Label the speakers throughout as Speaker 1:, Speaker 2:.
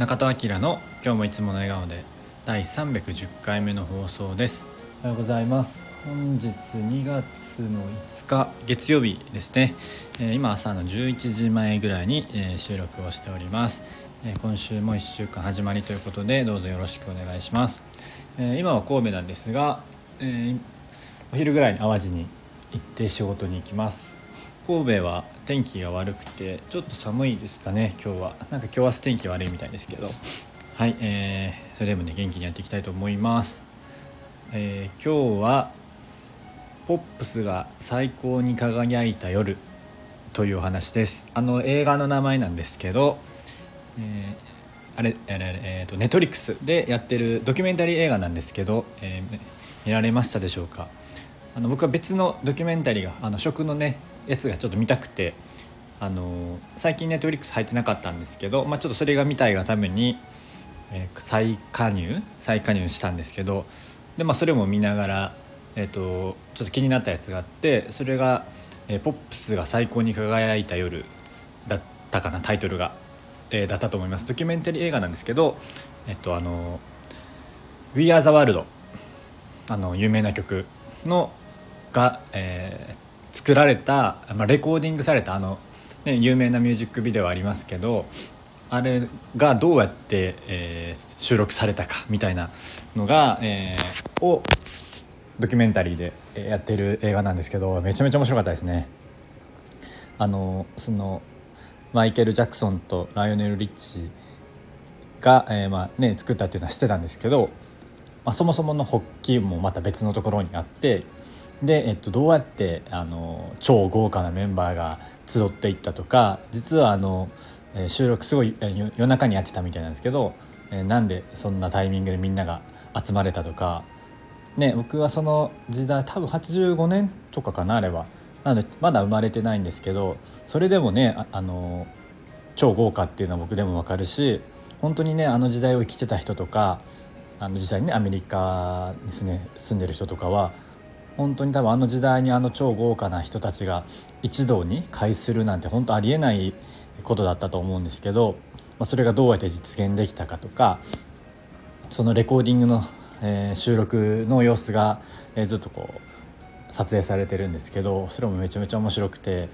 Speaker 1: 中田明の今日もいつもの笑顔で第310回目の放送です。おはようございます。本日2月の5日月曜日ですね、えー、今朝の11時前ぐらいに、えー、収録をしております、えー、今週も1週間始まりということでどうぞよろしくお願いします、え今は神戸なんですが、えお昼ぐらいに淡路に行って仕事に行きます神戸は天気が悪くてちょっと寒いですかね今日は。なんか今日は天気悪いみたいですけど。はい、えー、それでもね元気にやっていきたいと思います、えー、今日はポップスが最高に輝いた夜というお話です。あの映画の名前なんですけど、えー、あれあれあれえーと、ネットリックスでやってるドキュメンタリー映画なんですけど、えー、見られましたでしょうか？あの僕は別のドキュメンタリーがあの食のねやつがちょっと見たくてあの最近ネットフリックス入ってなかったんですけど、まあ、ちょっとそれが見たいがために、えー、再加入？再加入したんですけどで、まあ、それも見ながら、えーと、ちょっと気になったやつがあってそれが、えー「ポップスが最高に輝いた夜」だったかなタイトルが、えー、だったと思います。ドキュメンタリー映画なんですけどえっとあの「We Are the World」あの有名な曲のが、えー、作られた、まあ、レコーディングされたあの、ね、有名なミュージックビデオありますけどあれがどうやって、えー、収録されたかみたいなのが、えー、をドキュメンタリーでやってる映画なんですけどめちゃめちゃ面白かったですね。あのそのマイケル・ジャクソンとライオネル・リッチが、えーまあね、作ったっていうのは知ってたんですけど、まあ、そもそもの発起もまた別のところにあってで、えっと、どうやってあの超豪華なメンバーが集っていったとか実はあの、収録すごい、夜中にやってたみたいなんですけど、え、なんでそんなタイミングでみんなが集まれたとか、ね、僕はその時代多分85年とかかなあればなのでまだ生まれてないんですけどそれでもねあの超豪華っていうのは僕でも分かるし本当にねあの時代を生きてた人とかあの実際にねアメリカに,、住んでる人とかは本当に多分あの時代にあの超豪華な人たちが一堂に会するなんて本当ありえないことだったと思うんですけど、まあ、それがどうやって実現できたかとかそのレコーディングの、えー、収録の様子が、えー、ずっとこう撮影されてるんですけどそれもめちゃめちゃ面白くて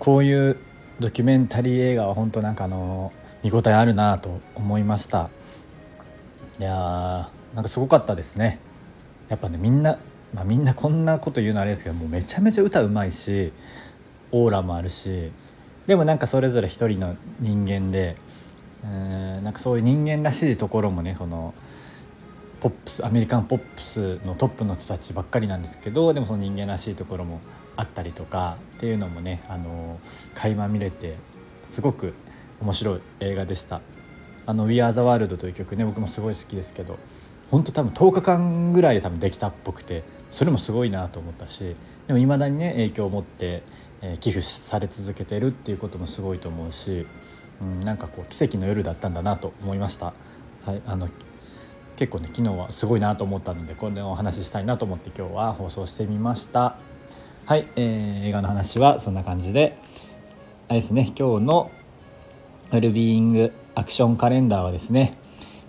Speaker 1: こういうドキュメンタリー映画は本当なんかあの見応えあるなと思いました。いやーなんかすごかったですね。やっぱねみんなまあ、みんなこんなこと言うのあれですけどもうめちゃめちゃ歌うまいしオーラもあるしでもなんかそれぞれ一人の人間でうんなんかそういう人間らしいところもねそのポップスアメリカンポップスのトップの人たちばっかりなんですけどでもその人間らしいところもあったりとかっていうのもねあの垣間見れてすごく面白い映画でした。あの「We Are the World」という曲ね僕もすごい好きですけど本当多分10日間ぐらいで多分できたっぽくてそれもすごいなと思ったしでもいまだにね影響を持って、え、寄付され続けてるっていうこともすごいと思うし、うん、なんかこう奇跡の夜だったんだなと思いました。はい、あの結構ね昨日はすごいなと思ったのでこれお話ししたいなと思って今日は放送してみましたはい、えー、映画の話はそんな感じであれですね今日のウェルビーイングアクションカレンダーはですね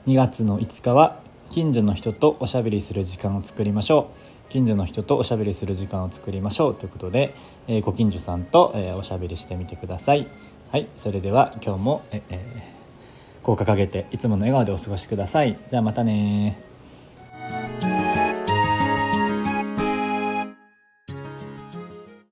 Speaker 1: 2月の5日は近所の人とおしゃべりする時間を作りましょう。近所の人とおしゃべりする時間を作りましょう。ということで、えー、ご近所さんと、えー、おしゃべりしてみてください。はいそれでは今日も、ええ、効果かけていつもの笑顔でお過ごしください。じゃあまたね